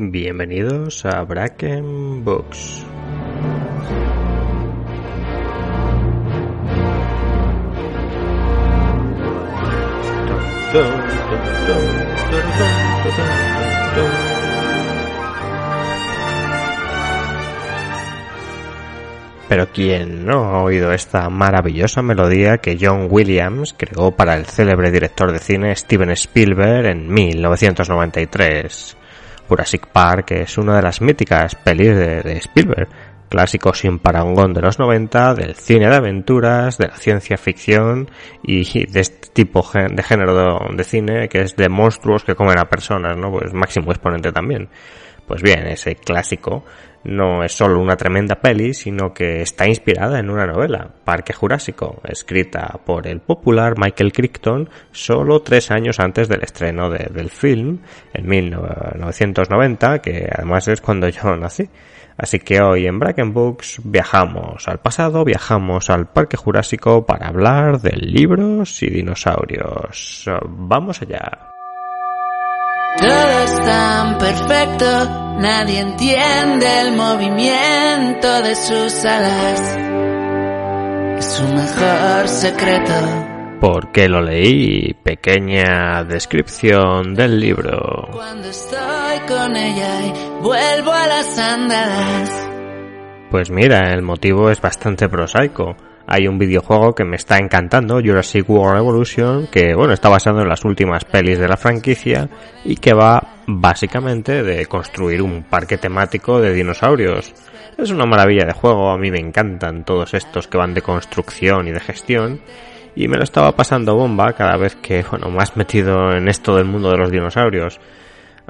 Bienvenidos a Bracken Books. Pero ¿quién no ha oído esta maravillosa melodía que John Williams creó para el célebre director de cine Steven Spielberg en 1993? Jurassic Park es una de las míticas pelis de, de Spielberg, clásico sin parangón de los 90, del cine de aventuras, de la ciencia ficción y de este tipo de género de, cine que es de monstruos que comen a personas, ¿no? Pues máximo exponente también. Pues bien, ese clásico no es solo una tremenda peli, sino que está inspirada en una novela, Parque Jurásico, escrita por el popular Michael Crichton solo tres años antes del estreno del film, en 1990, que además es cuando yo nací. Así que hoy en Bracken Books viajamos al pasado, viajamos al Parque Jurásico para hablar de libros y dinosaurios. Vamos allá. Tan perfecto, nadie entiende el movimiento de sus alas. Es su mejor secreto. ¿Por qué lo leí? Pequeña descripción del libro. Cuando estoy con ella y vuelvo a las andadas. Pues mira, el motivo es bastante prosaico hay un videojuego que me está encantando, Jurassic World Evolution, que bueno, está basado en las últimas pelis de la franquicia y que va básicamente de construir un parque temático de dinosaurios. Es una maravilla de juego, a mí me encantan todos estos que van de construcción y de gestión y me lo estaba pasando bomba cada vez que, bueno, más metido en esto del mundo de los dinosaurios.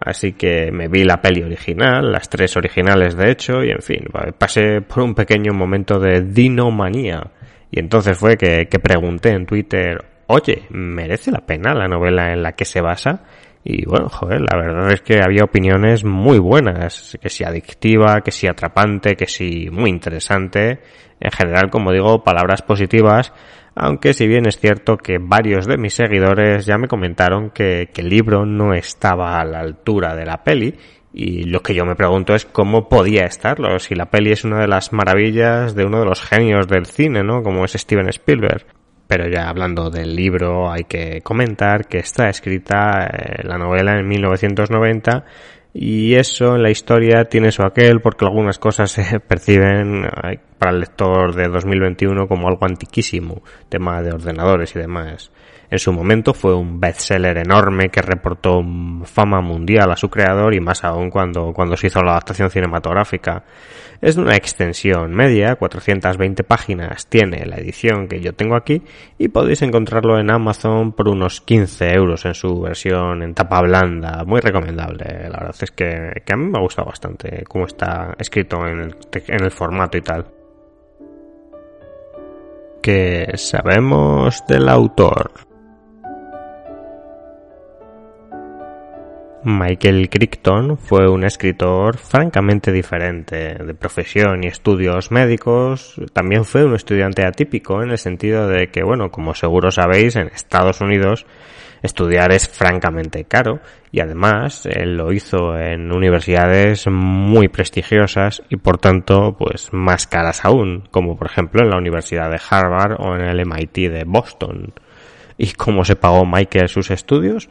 Así que me vi la peli original, las tres originales de hecho, y en fin, pasé por un pequeño momento de dinomanía. Y entonces fue que, pregunté en Twitter, oye, ¿merece la pena la novela en la que se basa? Y bueno, joder, la verdad es que había opiniones muy buenas, que si adictiva, que si atrapante, que si muy interesante. En general, como digo, palabras positivas, aunque si bien es cierto que varios de mis seguidores ya me comentaron que, que el libro no estaba a la altura de la peli y lo que yo me pregunto es cómo podía estarlo, si la peli es una de las maravillas de uno de los genios del cine, ¿no? Como es Steven Spielberg. Pero ya hablando del libro, hay que comentar que está escrita eh, la novela en 1990 y eso en la historia tiene su aquel porque algunas cosas se perciben eh, para el lector de 2021 como algo antiquísimo, tema de ordenadores y demás. En su momento fue un bestseller enorme que reportó fama mundial a su creador y más aún cuando, cuando se hizo la adaptación cinematográfica. Es de una extensión media, 420 páginas tiene la edición que yo tengo aquí y podéis encontrarlo en Amazon por unos 15 euros en su versión en tapa blanda. Muy recomendable. La verdad es que, a mí me ha gustado bastante cómo está escrito en el formato y tal. ¿Qué sabemos del autor? Michael Crichton fue un escritor francamente diferente de profesión y estudios médicos. También fue un estudiante atípico en el sentido de que, bueno, como seguro sabéis, en Estados Unidos estudiar es francamente caro y además él lo hizo en universidades muy prestigiosas y por tanto pues más caras aún, como por ejemplo en la Universidad de Harvard o en el MIT de Boston. ¿Y cómo se pagó Michael sus estudios?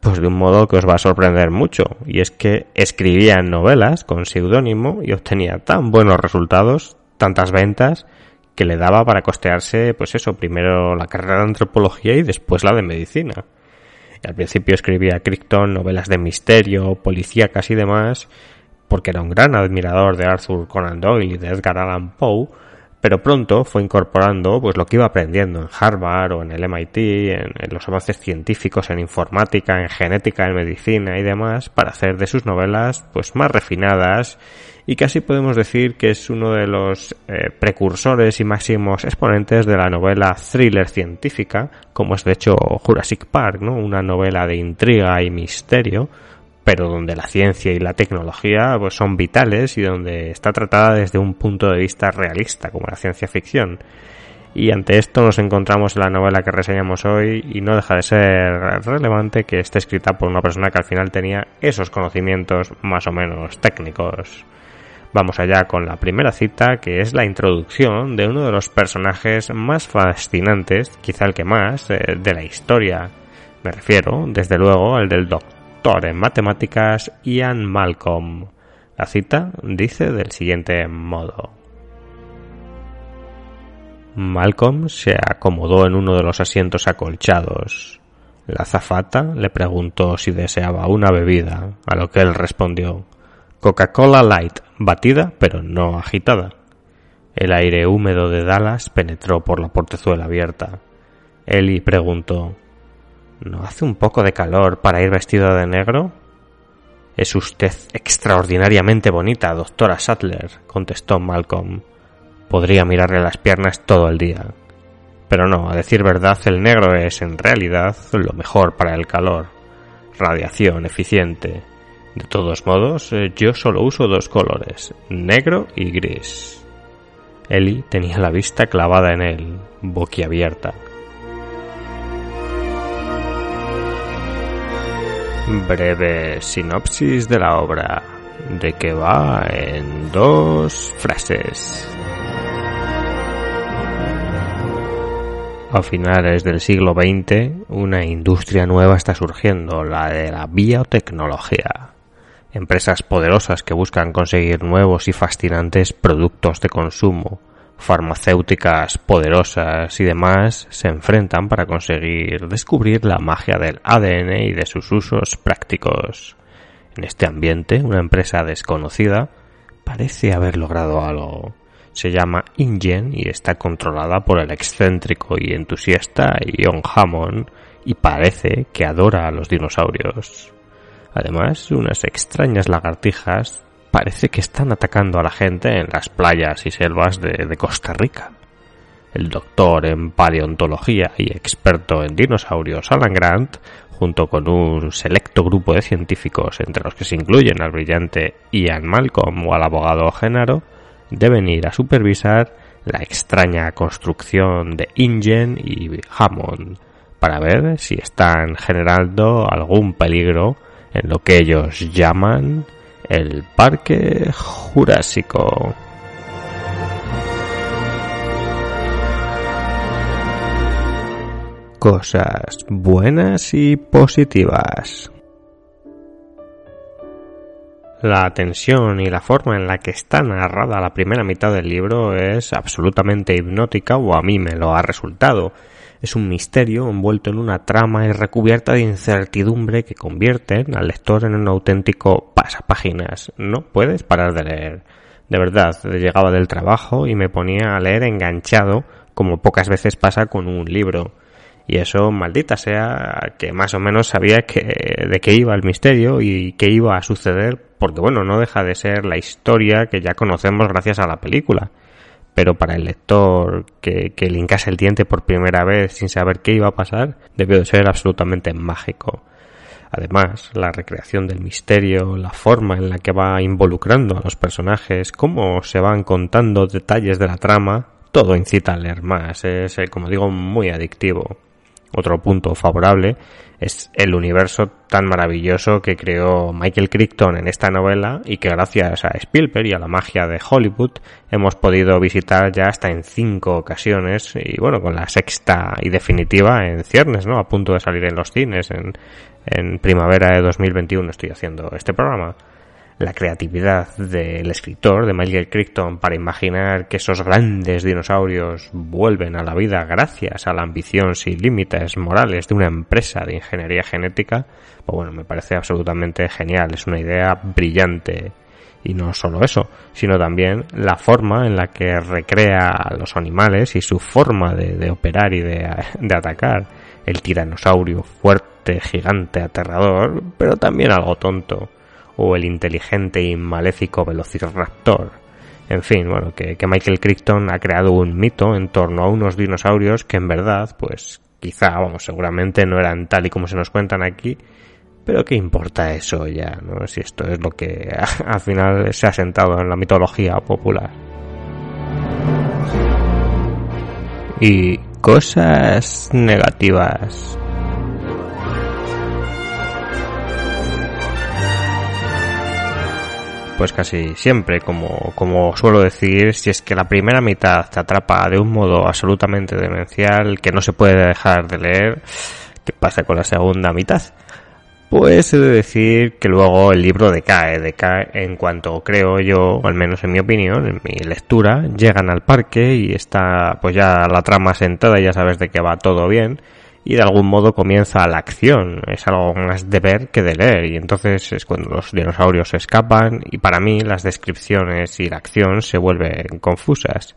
Pues de un modo que os va a sorprender mucho, y es que escribía novelas con seudónimo y obtenía tan buenos resultados, tantas ventas, que le daba para costearse, pues eso, primero la carrera de antropología y después la de medicina. Y al principio escribía Crichton novelas de misterio, policíacas y demás, porque era un gran admirador de Arthur Conan Doyle y de Edgar Allan Poe, pero pronto fue incorporando pues lo que iba aprendiendo en Harvard o en el MIT, en, los avances científicos en informática, en genética, en medicina y demás, para hacer de sus novelas pues más refinadas y casi podemos decir que es uno de los eh, precursores y máximos exponentes de la novela thriller científica, como es de hecho Jurassic Park, ¿no? Una novela de intriga y misterio pero donde la ciencia y la tecnología pues, son vitales y donde está tratada desde un punto de vista realista, como la ciencia ficción. Y ante esto nos encontramos en la novela que reseñamos hoy y no deja de ser relevante que esté escrita por una persona que al final tenía esos conocimientos más o menos técnicos. Vamos allá con la primera cita, que es la introducción de uno de los personajes más fascinantes, quizá el que más, eh, de la historia. Me refiero, desde luego, al del Doctor en matemáticas Ian Malcolm. La cita dice del siguiente modo. Malcolm se acomodó en uno de los asientos acolchados. La azafata le preguntó si deseaba una bebida, a lo que él respondió Coca-Cola Light, batida pero no agitada. El aire húmedo de Dallas penetró por la portezuela abierta. Ellie preguntó ¿No hace un poco de calor para ir vestido de negro? Es usted extraordinariamente bonita, doctora Sattler, contestó Malcolm. Podría mirarle las piernas todo el día. Pero no, a decir verdad, el negro es en realidad lo mejor para el calor. Radiación eficiente. De todos modos, eh, yo solo uso dos colores, negro y gris. Ellie tenía la vista clavada en él, boquiabierta. Breve sinopsis de la obra, de que va en dos frases. A finales del siglo XX, una industria nueva está surgiendo, la de la biotecnología. Empresas poderosas que buscan conseguir nuevos y fascinantes productos de consumo, farmacéuticas poderosas y demás se enfrentan para conseguir descubrir la magia del ADN y de sus usos prácticos. En este ambiente, una empresa desconocida parece haber logrado algo. Se llama InGen y está controlada por el excéntrico y entusiasta John Hammond y parece que adora a los dinosaurios. Además, unas extrañas lagartijas parece que están atacando a la gente en las playas y selvas de, Costa Rica. El doctor en paleontología y experto en dinosaurios Alan Grant, junto con un selecto grupo de científicos, entre los que se incluyen al brillante Ian Malcolm o al abogado Genaro, deben ir a supervisar la extraña construcción de Ingen y Hammond para ver si están generando algún peligro en lo que ellos llaman el Parque Jurásico. Cosas buenas y positivas. La tensión y la forma en la que está narrada la primera mitad del libro es absolutamente hipnótica o a mí me lo ha resultado es un misterio envuelto en una trama y recubierta de incertidumbre que convierten al lector en un auténtico pasapáginas. No puedes parar de leer. De verdad, llegaba del trabajo y me ponía a leer enganchado, como pocas veces pasa con un libro. Y eso, maldita sea, que más o menos sabía que, de qué iba el misterio y qué iba a suceder, porque bueno, no deja de ser la historia que ya conocemos gracias a la película pero para el lector que, que le el diente por primera vez sin saber qué iba a pasar, debió de ser absolutamente mágico. Además, la recreación del misterio, la forma en la que va involucrando a los personajes, cómo se van contando detalles de la trama, todo incita a leer más. Es, eh, como digo, muy adictivo. Otro punto favorable es el universo tan maravilloso que creó Michael Crichton en esta novela y que gracias a Spielberg y a la magia de Hollywood hemos podido visitar ya hasta en cinco ocasiones y bueno, con la sexta y definitiva en ciernes, ¿no? A punto de salir en los cines en, en primavera de 2021 estoy haciendo este programa la creatividad del escritor, de Michael Crichton, para imaginar que esos grandes dinosaurios vuelven a la vida gracias a la ambición sin límites morales de una empresa de ingeniería genética, pues bueno, me parece absolutamente genial, es una idea brillante. Y no solo eso, sino también la forma en la que recrea a los animales y su forma de, operar y de, de atacar. El tiranosaurio fuerte, gigante, aterrador, pero también algo tonto. O el inteligente y maléfico velociraptor. En fin, bueno, que, que, Michael Crichton ha creado un mito en torno a unos dinosaurios que en verdad, pues quizá, vamos, seguramente no eran tal y como se nos cuentan aquí, pero ¿qué importa eso ya? ¿no? Si esto es lo que al final se ha sentado en la mitología popular. Y cosas negativas. Pues casi siempre, como, como suelo decir, si es que la primera mitad te atrapa de un modo absolutamente demencial que no se puede dejar de leer, ¿qué pasa con la segunda mitad? Pues he de decir que luego el libro decae, decae en cuanto creo yo, al menos en mi opinión, en mi lectura, llegan al parque y está pues ya la trama sentada, ya sabes de que va todo bien y de algún modo comienza la acción, es algo más de ver que de leer y entonces es cuando los dinosaurios escapan y para mí las descripciones y la acción se vuelven confusas.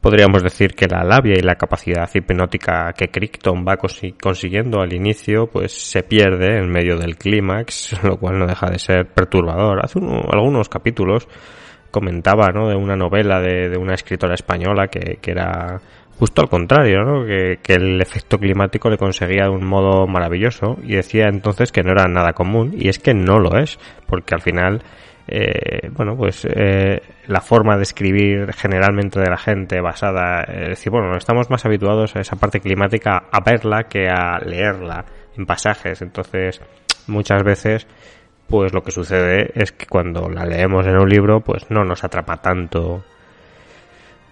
Podríamos decir que la labia y la capacidad hipnótica que Crichton va consiguiendo al inicio, pues se pierde en medio del clímax, lo cual no deja de ser perturbador. Hace algunos capítulos comentaba, ¿no? De una novela de, una escritora española que, era justo al contrario, ¿no? Que, que, el efecto climático le conseguía de un modo maravilloso y decía entonces que no era nada común y es que no lo es, porque al final eh, bueno, pues eh, la forma de escribir generalmente de la gente basada, es decir, bueno, estamos más habituados a esa parte climática a verla que a leerla en pasajes, entonces muchas veces pues lo que sucede es que cuando la leemos en un libro pues no nos atrapa tanto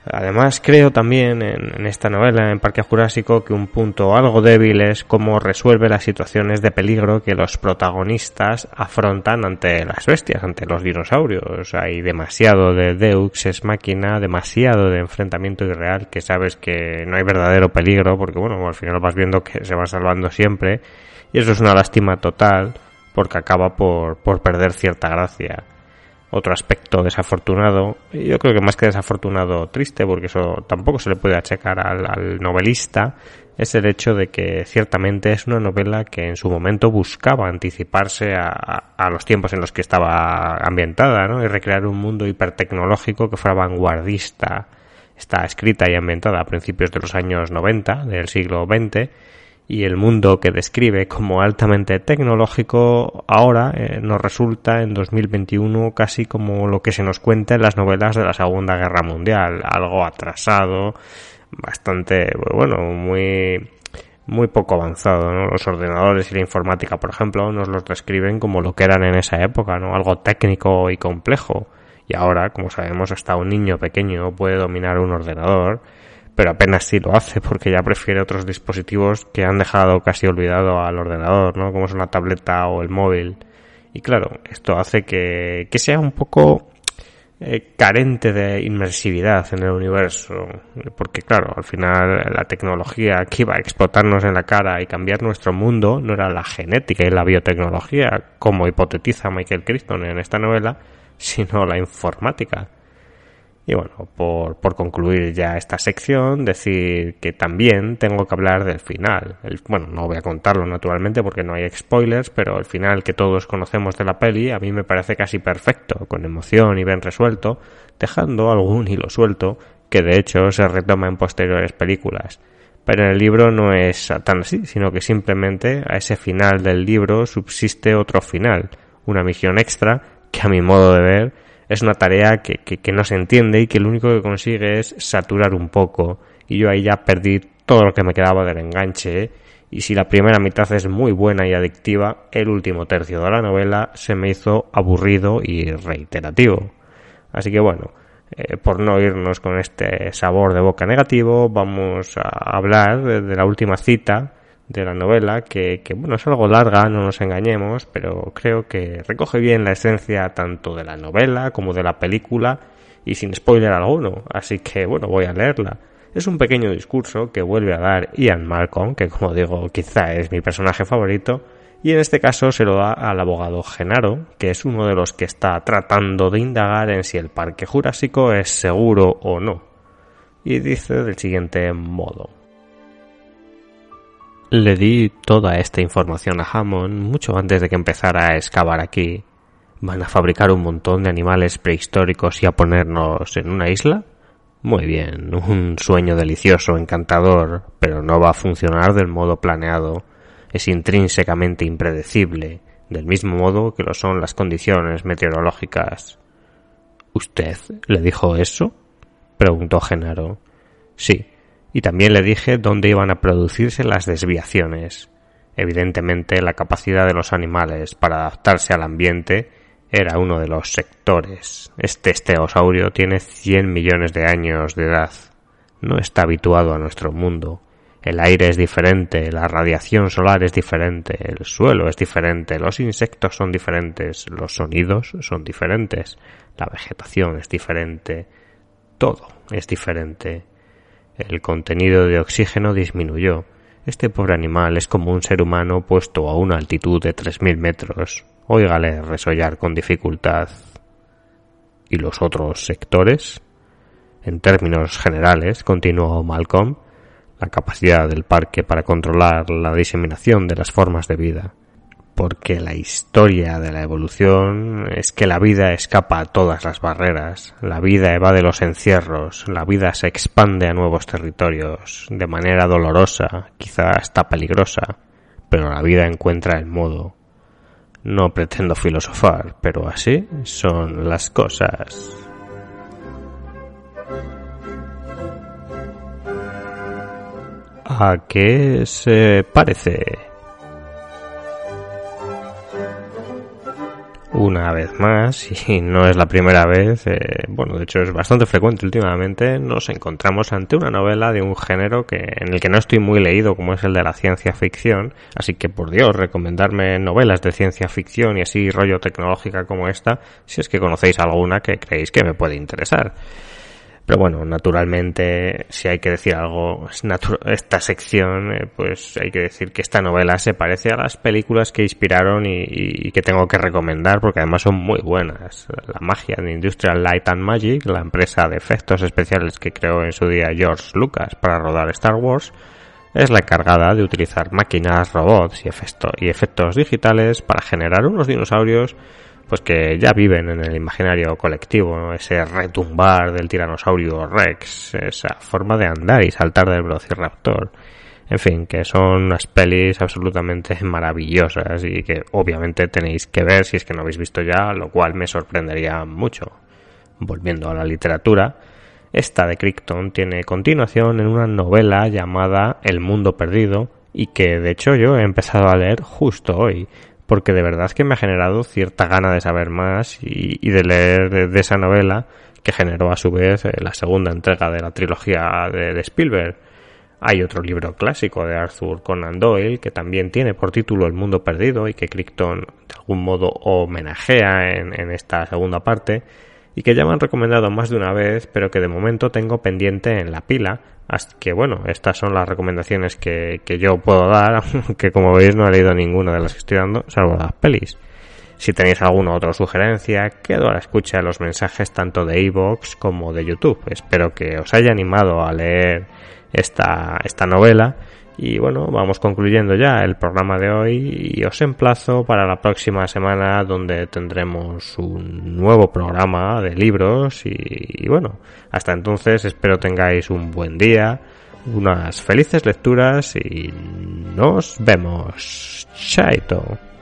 Además, creo también en, esta novela, en Parque Jurásico, que un punto algo débil es cómo resuelve las situaciones de peligro que los protagonistas afrontan ante las bestias, ante los dinosaurios. Hay demasiado de Deux es máquina, demasiado de enfrentamiento irreal que sabes que no hay verdadero peligro, porque bueno, al final vas viendo que se va salvando siempre, y eso es una lástima total, porque acaba por, por perder cierta gracia otro aspecto desafortunado, yo creo que más que desafortunado, triste, porque eso tampoco se le puede achacar al, novelista, es el hecho de que ciertamente es una novela que en su momento buscaba anticiparse a, a, los tiempos en los que estaba ambientada, ¿no? Y recrear un mundo hipertecnológico que fuera vanguardista. Está escrita y ambientada a principios de los años 90 del siglo XX y el mundo que describe como altamente tecnológico ahora eh, nos resulta en 2021 casi como lo que se nos cuenta en las novelas de la Segunda Guerra Mundial, algo atrasado, bastante, bueno, muy muy poco avanzado, ¿no? Los ordenadores y la informática, por ejemplo, nos los describen como lo que eran en esa época, ¿no? Algo técnico y complejo. Y ahora, como sabemos, hasta un niño pequeño puede dominar un ordenador pero apenas sí lo hace porque ya prefiere otros dispositivos que han dejado casi olvidado al ordenador, ¿no? Como son la tableta o el móvil. Y claro, esto hace que, que sea un poco eh, carente de inmersividad en el universo, porque claro, al final la tecnología que iba a explotarnos en la cara y cambiar nuestro mundo no era la genética y la biotecnología, como hipotetiza Michael Crichton en esta novela, sino la informática. Y bueno, por, por concluir ya esta sección, decir que también tengo que hablar del final. El, bueno, no voy a contarlo naturalmente porque no hay spoilers, pero el final que todos conocemos de la peli a mí me parece casi perfecto, con emoción y bien resuelto, dejando algún hilo suelto que de hecho se retoma en posteriores películas. Pero en el libro no es tan así, sino que simplemente a ese final del libro subsiste otro final, una misión extra que a mi modo de ver es una tarea que, que, no se entiende y que lo único que consigue es saturar un poco. Y yo ahí ya perdí todo lo que me quedaba del enganche. Y si la primera mitad es muy buena y adictiva, el último tercio de la novela se me hizo aburrido y reiterativo. Así que bueno, eh, por no irnos con este sabor de boca negativo, vamos a hablar de la última cita de la novela, que, que, bueno, es algo larga, no nos engañemos, pero creo que recoge bien la esencia tanto de la novela como de la película y sin spoiler alguno, así que bueno, voy a leerla. Es un pequeño discurso que vuelve a dar Ian Malcolm, que como digo, quizá es mi personaje favorito, y en este caso se lo da al abogado Genaro, que es uno de los que está tratando de indagar en si el Parque Jurásico es seguro o no. Y dice del siguiente modo. Le di toda esta información a Hammond mucho antes de que empezara a excavar aquí. ¿Van a fabricar un montón de animales prehistóricos y a ponernos en una isla? Muy bien, un sueño delicioso, encantador, pero no va a funcionar del modo planeado es intrínsecamente impredecible, del mismo modo que lo son las condiciones meteorológicas. ¿Usted le dijo eso? preguntó Genaro. Sí, y también le dije dónde iban a producirse las desviaciones. Evidentemente, la capacidad de los animales para adaptarse al ambiente era uno de los sectores. Este esteosaurio tiene cien millones de años de edad. No está habituado a nuestro mundo el aire es diferente, la radiación solar es diferente, el suelo es diferente, los insectos son diferentes, los sonidos son diferentes, la vegetación es diferente, todo es diferente. El contenido de oxígeno disminuyó. Este pobre animal es como un ser humano puesto a una altitud de tres mil metros. Óigale resollar con dificultad. ¿Y los otros sectores? En términos generales, continuó Malcolm, la capacidad del parque para controlar la diseminación de las formas de vida. Porque la historia de la evolución es que la vida escapa a todas las barreras, la vida evade los encierros, la vida se expande a nuevos territorios, de manera dolorosa, quizá hasta peligrosa, pero la vida encuentra el modo. No pretendo filosofar, pero así son las cosas. ¿A qué se parece? Una vez más, y no es la primera vez, eh, bueno, de hecho es bastante frecuente últimamente, nos encontramos ante una novela de un género que, en el que no estoy muy leído, como es el de la ciencia ficción, así que por Dios, recomendarme novelas de ciencia ficción y así rollo tecnológica como esta, si es que conocéis alguna que creéis que me puede interesar. Pero bueno, naturalmente, si hay que decir algo, esta sección, eh, pues hay que decir que esta novela se parece a las películas que inspiraron y, que tengo que recomendar porque además son muy buenas. La magia de Industrial Light and Magic, la empresa de efectos especiales que creó en su día George Lucas para rodar Star Wars, es la encargada de utilizar máquinas, robots y, y efectos digitales para generar unos dinosaurios pues que ya viven en el imaginario colectivo, ese retumbar del tiranosaurio Rex, esa forma de andar y saltar del velociraptor. En fin, que son unas pelis absolutamente maravillosas y que obviamente tenéis que ver si es que no habéis visto ya, lo cual me sorprendería mucho. Volviendo a la literatura, esta de Crichton tiene continuación en una novela llamada El mundo perdido y que de hecho yo he empezado a leer justo hoy porque de verdad es que me ha generado cierta gana de saber más y, de leer de, esa novela que generó a su vez eh, la segunda entrega de la trilogía de, Spielberg. Hay otro libro clásico de Arthur Conan Doyle que también tiene por título El mundo perdido y que Crichton de algún modo homenajea en, en esta segunda parte y que ya me han recomendado más de una vez pero que de momento tengo pendiente en la pila Así que bueno, estas son las recomendaciones que, que yo puedo dar, que como veis no he leído ninguna de las que estoy dando, salvo las pelis. Si tenéis alguna otra sugerencia, quedo a la escucha de los mensajes tanto de iVoox como de YouTube. Espero que os haya animado a leer esta, esta novela y bueno, vamos concluyendo ya el programa de hoy y os emplazo para la próxima semana donde tendremos un nuevo programa de libros y, bueno, hasta entonces espero tengáis un buen día, unas felices lecturas y nos vemos. Chaito.